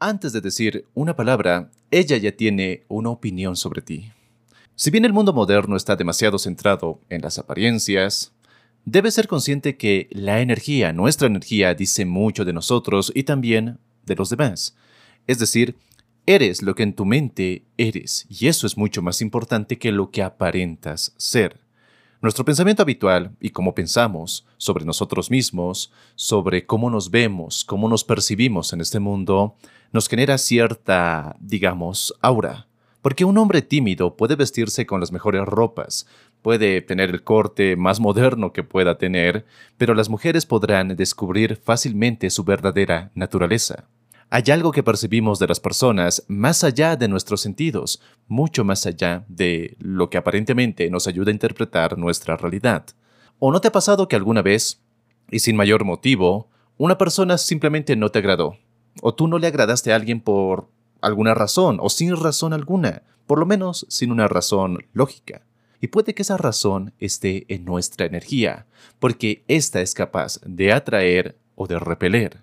Antes de decir una palabra, ella ya tiene una opinión sobre ti. Si bien el mundo moderno está demasiado centrado en las apariencias, debes ser consciente que la energía, nuestra energía, dice mucho de nosotros y también de los demás. Es decir, eres lo que en tu mente eres, y eso es mucho más importante que lo que aparentas ser. Nuestro pensamiento habitual y cómo pensamos sobre nosotros mismos, sobre cómo nos vemos, cómo nos percibimos en este mundo, nos genera cierta, digamos, aura. Porque un hombre tímido puede vestirse con las mejores ropas, puede tener el corte más moderno que pueda tener, pero las mujeres podrán descubrir fácilmente su verdadera naturaleza. Hay algo que percibimos de las personas más allá de nuestros sentidos, mucho más allá de lo que aparentemente nos ayuda a interpretar nuestra realidad. ¿O no te ha pasado que alguna vez, y sin mayor motivo, una persona simplemente no te agradó? ¿O tú no le agradaste a alguien por alguna razón o sin razón alguna? Por lo menos sin una razón lógica. Y puede que esa razón esté en nuestra energía, porque ésta es capaz de atraer o de repeler.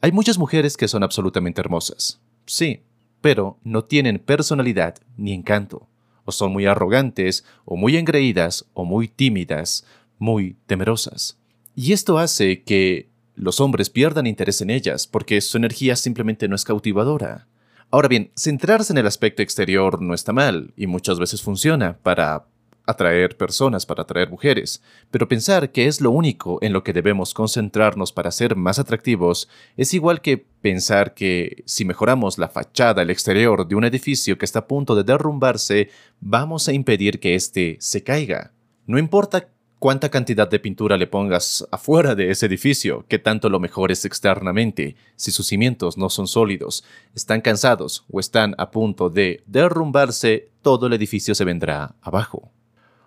Hay muchas mujeres que son absolutamente hermosas, sí, pero no tienen personalidad ni encanto, o son muy arrogantes, o muy engreídas, o muy tímidas, muy temerosas. Y esto hace que los hombres pierdan interés en ellas, porque su energía simplemente no es cautivadora. Ahora bien, centrarse en el aspecto exterior no está mal, y muchas veces funciona para atraer personas, para atraer mujeres, pero pensar que es lo único en lo que debemos concentrarnos para ser más atractivos es igual que pensar que si mejoramos la fachada, el exterior de un edificio que está a punto de derrumbarse, vamos a impedir que éste se caiga. No importa cuánta cantidad de pintura le pongas afuera de ese edificio, que tanto lo mejores externamente, si sus cimientos no son sólidos, están cansados o están a punto de derrumbarse, todo el edificio se vendrá abajo.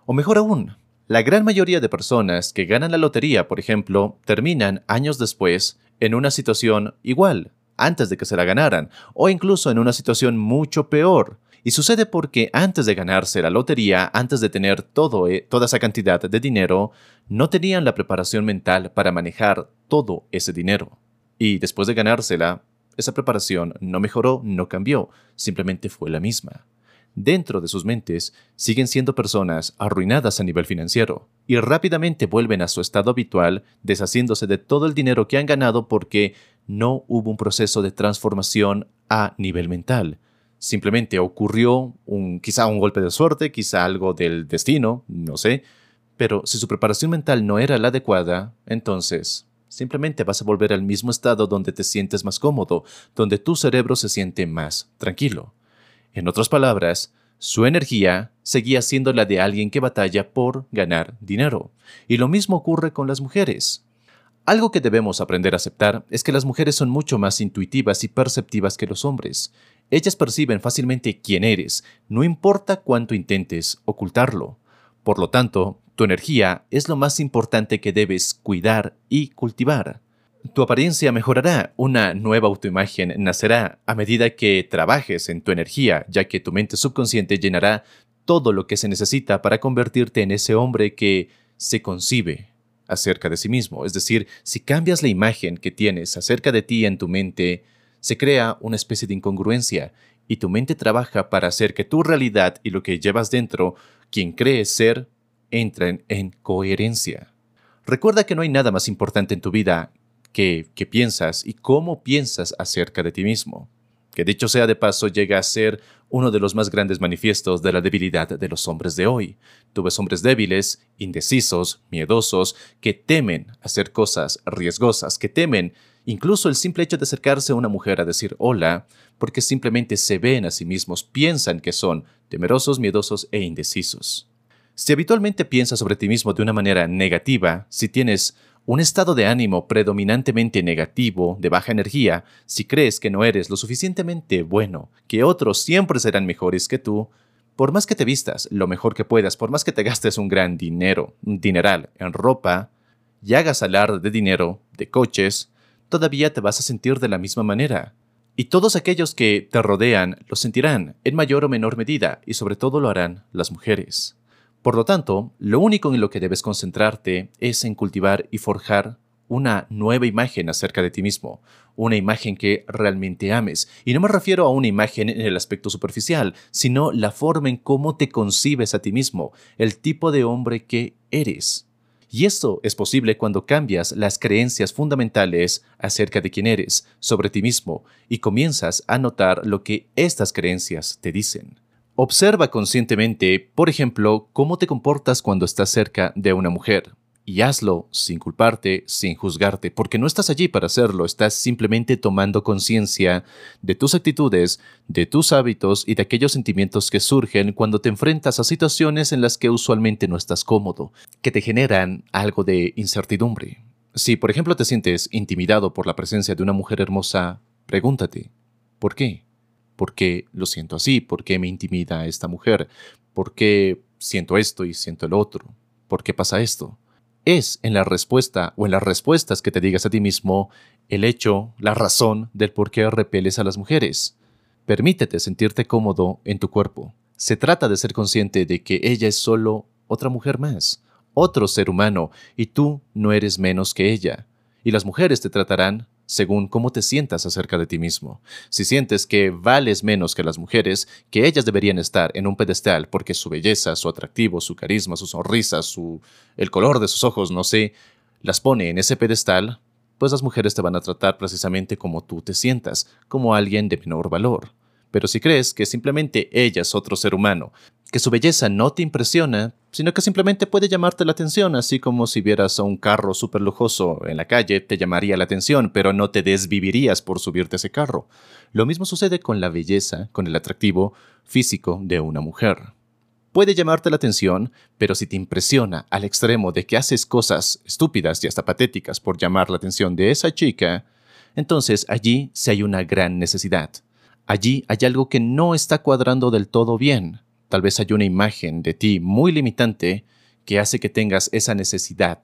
O mejor aún, la gran mayoría de personas que ganan la lotería, por ejemplo, terminan años después en una situación igual, antes de que se la ganaran, o incluso en una situación mucho peor. Y sucede porque antes de ganarse la lotería, antes de tener eh, toda esa cantidad de dinero, no tenían la preparación mental para manejar todo ese dinero. Y después de ganársela, esa preparación no mejoró, no cambió, simplemente fue la misma dentro de sus mentes, siguen siendo personas arruinadas a nivel financiero y rápidamente vuelven a su estado habitual deshaciéndose de todo el dinero que han ganado porque no hubo un proceso de transformación a nivel mental. Simplemente ocurrió un, quizá un golpe de suerte, quizá algo del destino, no sé, pero si su preparación mental no era la adecuada, entonces simplemente vas a volver al mismo estado donde te sientes más cómodo, donde tu cerebro se siente más tranquilo. En otras palabras, su energía seguía siendo la de alguien que batalla por ganar dinero. Y lo mismo ocurre con las mujeres. Algo que debemos aprender a aceptar es que las mujeres son mucho más intuitivas y perceptivas que los hombres. Ellas perciben fácilmente quién eres, no importa cuánto intentes ocultarlo. Por lo tanto, tu energía es lo más importante que debes cuidar y cultivar. Tu apariencia mejorará, una nueva autoimagen nacerá a medida que trabajes en tu energía, ya que tu mente subconsciente llenará todo lo que se necesita para convertirte en ese hombre que se concibe acerca de sí mismo. Es decir, si cambias la imagen que tienes acerca de ti en tu mente, se crea una especie de incongruencia y tu mente trabaja para hacer que tu realidad y lo que llevas dentro, quien crees ser, entren en coherencia. Recuerda que no hay nada más importante en tu vida qué, piensas y cómo piensas acerca de ti mismo. Que dicho sea de paso llega a ser uno de los más grandes manifiestos de la debilidad de los hombres de hoy. Tú ves hombres débiles, indecisos, miedosos, que temen hacer cosas riesgosas, que temen incluso el simple hecho de acercarse a una mujer a decir hola, porque simplemente se ven a sí mismos, piensan que son temerosos, miedosos e indecisos. Si habitualmente piensas sobre ti mismo de una manera negativa, si tienes un estado de ánimo predominantemente negativo, de baja energía, si crees que no eres lo suficientemente bueno, que otros siempre serán mejores que tú, por más que te vistas lo mejor que puedas, por más que te gastes un gran dinero, un dineral en ropa, y hagas alarde de dinero, de coches, todavía te vas a sentir de la misma manera. Y todos aquellos que te rodean lo sentirán en mayor o menor medida, y sobre todo lo harán las mujeres. Por lo tanto, lo único en lo que debes concentrarte es en cultivar y forjar una nueva imagen acerca de ti mismo, una imagen que realmente ames. Y no me refiero a una imagen en el aspecto superficial, sino la forma en cómo te concibes a ti mismo, el tipo de hombre que eres. Y esto es posible cuando cambias las creencias fundamentales acerca de quién eres, sobre ti mismo, y comienzas a notar lo que estas creencias te dicen. Observa conscientemente, por ejemplo, cómo te comportas cuando estás cerca de una mujer. Y hazlo sin culparte, sin juzgarte, porque no estás allí para hacerlo, estás simplemente tomando conciencia de tus actitudes, de tus hábitos y de aquellos sentimientos que surgen cuando te enfrentas a situaciones en las que usualmente no estás cómodo, que te generan algo de incertidumbre. Si, por ejemplo, te sientes intimidado por la presencia de una mujer hermosa, pregúntate, ¿por qué? ¿Por qué lo siento así? ¿Por qué me intimida esta mujer? ¿Por qué siento esto y siento el otro? ¿Por qué pasa esto? Es en la respuesta o en las respuestas que te digas a ti mismo el hecho, la razón del por qué repeles a las mujeres. Permítete sentirte cómodo en tu cuerpo. Se trata de ser consciente de que ella es solo otra mujer más, otro ser humano, y tú no eres menos que ella. Y las mujeres te tratarán según cómo te sientas acerca de ti mismo. Si sientes que vales menos que las mujeres, que ellas deberían estar en un pedestal porque su belleza, su atractivo, su carisma, su sonrisa, su el color de sus ojos, no sé, las pone en ese pedestal, pues las mujeres te van a tratar precisamente como tú te sientas, como alguien de menor valor. Pero si crees que simplemente ella es otro ser humano, que su belleza no te impresiona, sino que simplemente puede llamarte la atención, así como si vieras a un carro súper lujoso en la calle, te llamaría la atención, pero no te desvivirías por subirte a ese carro. Lo mismo sucede con la belleza, con el atractivo físico de una mujer. Puede llamarte la atención, pero si te impresiona al extremo de que haces cosas estúpidas y hasta patéticas por llamar la atención de esa chica, entonces allí sí hay una gran necesidad. Allí hay algo que no está cuadrando del todo bien. Tal vez hay una imagen de ti muy limitante que hace que tengas esa necesidad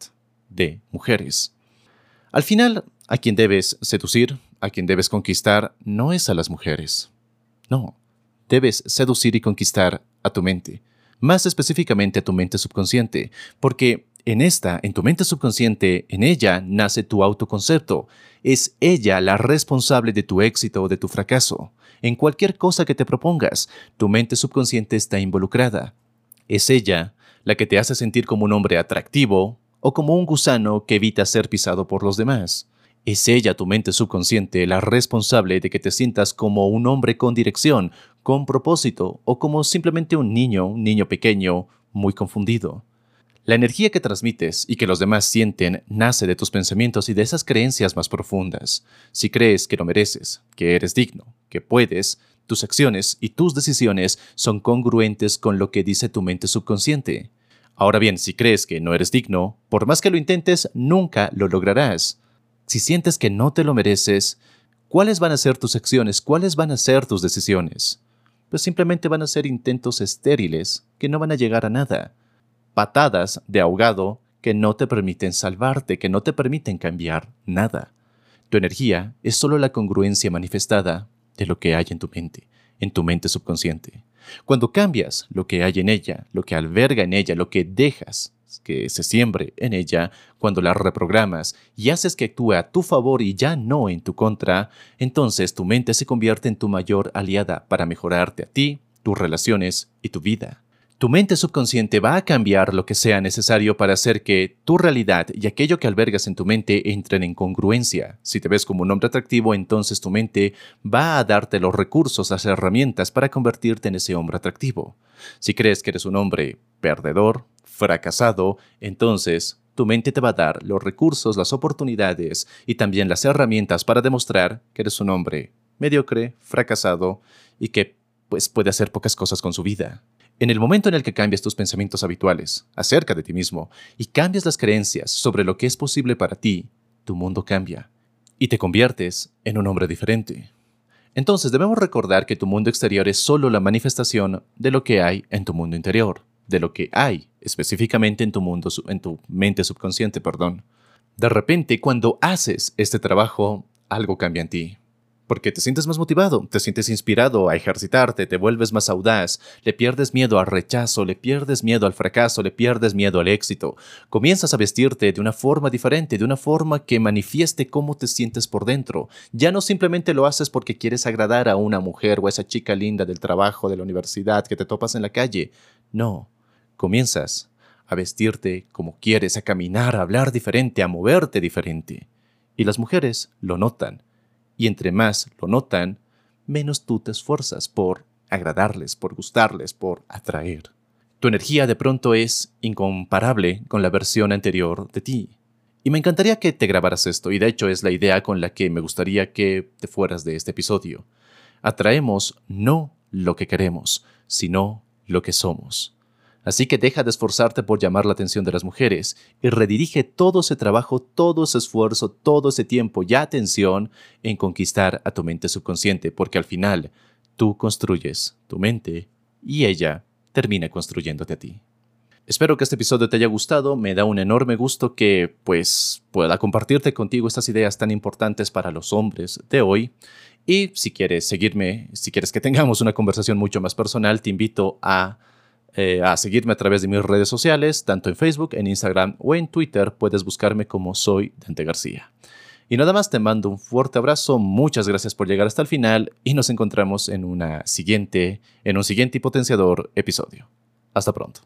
de mujeres. Al final, a quien debes seducir, a quien debes conquistar, no es a las mujeres. No, debes seducir y conquistar a tu mente, más específicamente a tu mente subconsciente, porque en esta, en tu mente subconsciente, en ella nace tu autoconcepto. Es ella la responsable de tu éxito o de tu fracaso. En cualquier cosa que te propongas, tu mente subconsciente está involucrada. Es ella la que te hace sentir como un hombre atractivo o como un gusano que evita ser pisado por los demás. Es ella, tu mente subconsciente, la responsable de que te sientas como un hombre con dirección, con propósito o como simplemente un niño, un niño pequeño, muy confundido. La energía que transmites y que los demás sienten nace de tus pensamientos y de esas creencias más profundas. Si crees que lo mereces, que eres digno, que puedes, tus acciones y tus decisiones son congruentes con lo que dice tu mente subconsciente. Ahora bien, si crees que no eres digno, por más que lo intentes, nunca lo lograrás. Si sientes que no te lo mereces, ¿cuáles van a ser tus acciones? ¿Cuáles van a ser tus decisiones? Pues simplemente van a ser intentos estériles que no van a llegar a nada patadas de ahogado que no te permiten salvarte, que no te permiten cambiar nada. Tu energía es solo la congruencia manifestada de lo que hay en tu mente, en tu mente subconsciente. Cuando cambias lo que hay en ella, lo que alberga en ella, lo que dejas que se siembre en ella, cuando la reprogramas y haces que actúe a tu favor y ya no en tu contra, entonces tu mente se convierte en tu mayor aliada para mejorarte a ti, tus relaciones y tu vida. Tu mente subconsciente va a cambiar lo que sea necesario para hacer que tu realidad y aquello que albergas en tu mente entren en congruencia. Si te ves como un hombre atractivo, entonces tu mente va a darte los recursos, las herramientas para convertirte en ese hombre atractivo. Si crees que eres un hombre perdedor, fracasado, entonces tu mente te va a dar los recursos, las oportunidades y también las herramientas para demostrar que eres un hombre mediocre, fracasado y que pues puede hacer pocas cosas con su vida. En el momento en el que cambias tus pensamientos habituales acerca de ti mismo y cambias las creencias sobre lo que es posible para ti, tu mundo cambia y te conviertes en un hombre diferente. Entonces debemos recordar que tu mundo exterior es solo la manifestación de lo que hay en tu mundo interior, de lo que hay específicamente en tu mundo, en tu mente subconsciente, perdón. De repente, cuando haces este trabajo, algo cambia en ti porque te sientes más motivado, te sientes inspirado a ejercitarte, te vuelves más audaz, le pierdes miedo al rechazo, le pierdes miedo al fracaso, le pierdes miedo al éxito. Comienzas a vestirte de una forma diferente, de una forma que manifieste cómo te sientes por dentro. Ya no simplemente lo haces porque quieres agradar a una mujer o a esa chica linda del trabajo, de la universidad que te topas en la calle. No, comienzas a vestirte como quieres, a caminar, a hablar diferente, a moverte diferente. Y las mujeres lo notan y entre más lo notan, menos tú te esfuerzas por agradarles, por gustarles, por atraer. Tu energía de pronto es incomparable con la versión anterior de ti. Y me encantaría que te grabaras esto, y de hecho es la idea con la que me gustaría que te fueras de este episodio. Atraemos no lo que queremos, sino lo que somos. Así que deja de esforzarte por llamar la atención de las mujeres y redirige todo ese trabajo, todo ese esfuerzo, todo ese tiempo y atención en conquistar a tu mente subconsciente, porque al final tú construyes tu mente y ella termina construyéndote a ti. Espero que este episodio te haya gustado, me da un enorme gusto que pues pueda compartirte contigo estas ideas tan importantes para los hombres de hoy. Y si quieres seguirme, si quieres que tengamos una conversación mucho más personal, te invito a eh, a seguirme a través de mis redes sociales, tanto en Facebook, en Instagram o en Twitter. Puedes buscarme como soy Dante García. Y nada más te mando un fuerte abrazo, muchas gracias por llegar hasta el final y nos encontramos en una siguiente, en un siguiente y potenciador episodio. Hasta pronto.